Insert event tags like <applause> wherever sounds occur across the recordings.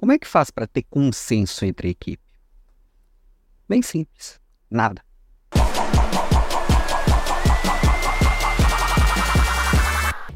Como é que faz para ter consenso entre a equipe? Bem simples. Nada.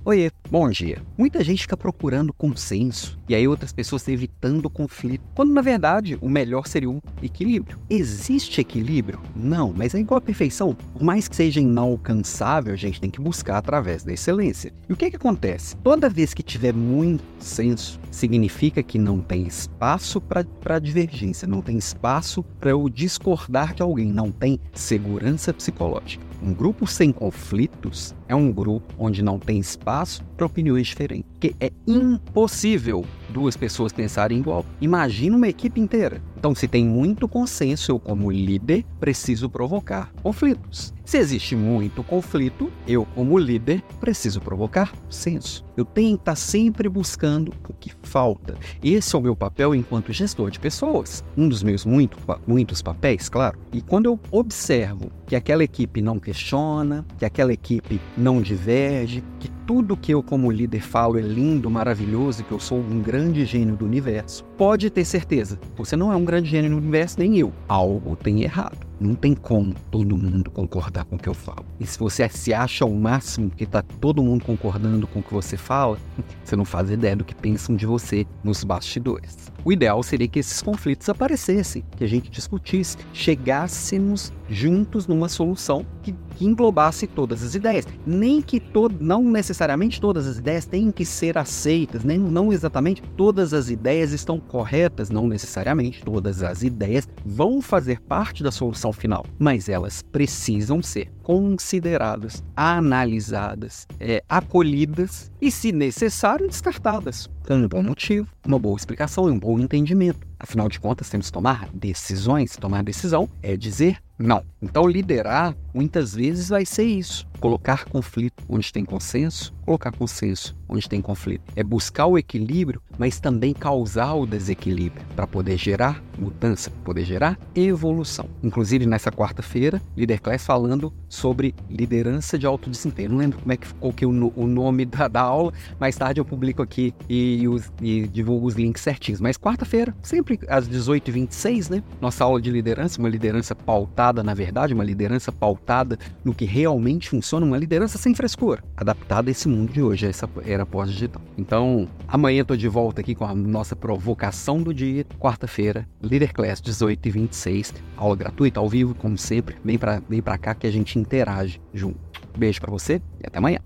Oiê, bom dia. Muita gente fica procurando consenso e aí outras pessoas evitando conflito, quando na verdade o melhor seria o equilíbrio. Existe equilíbrio? Não, mas é igual a perfeição. Por mais que seja inalcançável, a gente tem que buscar através da excelência. E o que, que acontece? Toda vez que tiver muito senso, significa que não tem espaço para divergência, não tem espaço para eu discordar de alguém, não tem segurança psicológica. Um grupo sem conflitos é um grupo onde não tem espaço para opiniões diferentes. Porque é impossível duas pessoas pensarem igual. Imagina uma equipe inteira. Então, se tem muito consenso, eu, como líder, preciso provocar conflitos. Se existe muito conflito, eu, como líder, preciso provocar senso. Eu tenho que estar sempre buscando o que falta. Esse é o meu papel enquanto gestor de pessoas. Um dos meus muito, muitos papéis, claro. E quando eu observo que aquela equipe não questiona, que aquela equipe não diverge, que tudo que eu, como líder, falo é lindo, maravilhoso, que eu sou um grande gênio do universo, pode ter certeza, você não é um grande gênio do universo, nem eu. Algo tem errado. Não tem como todo mundo concordar com o que eu falo. E se você se acha o máximo que está todo mundo concordando com o que você fala, <laughs> você não faz ideia do que pensam de você nos bastidores. O ideal seria que esses conflitos aparecessem, que a gente discutisse, chegássemos juntos numa solução que, que englobasse todas as ideias. Nem que todo, não necessariamente todas as ideias têm que ser aceitas, nem não exatamente todas as ideias estão corretas, não necessariamente todas as ideias vão fazer parte da solução final, mas elas precisam ser consideradas, analisadas, é, acolhidas e, se necessário, descartadas. Então, um bom motivo, uma boa explicação e um bom entendimento. Afinal de contas, temos que tomar decisões. Tomar decisão é dizer não. Então, liderar muitas vezes vai ser isso: colocar conflito onde tem consenso, colocar consenso onde tem conflito. É buscar o equilíbrio, mas também causar o desequilíbrio para poder gerar mudança, poder gerar evolução. Inclusive, nessa quarta-feira, Leader Class falando sobre liderança de alto desempenho. Não lembro como é que ficou aqui o, o nome da, da, aula, mais tarde eu publico aqui e, os, e divulgo os links certinhos. Mas quarta-feira, sempre às 18h26, né? Nossa aula de liderança, uma liderança pautada, na verdade, uma liderança pautada no que realmente funciona, uma liderança sem frescura, adaptada a esse mundo de hoje, a essa era pós-digital. Então, amanhã tô de volta aqui com a nossa provocação do dia, quarta-feira, Leader Class 18 e 26, aula gratuita, ao vivo, como sempre. Vem para vem pra cá que a gente interage junto. Beijo para você e até amanhã.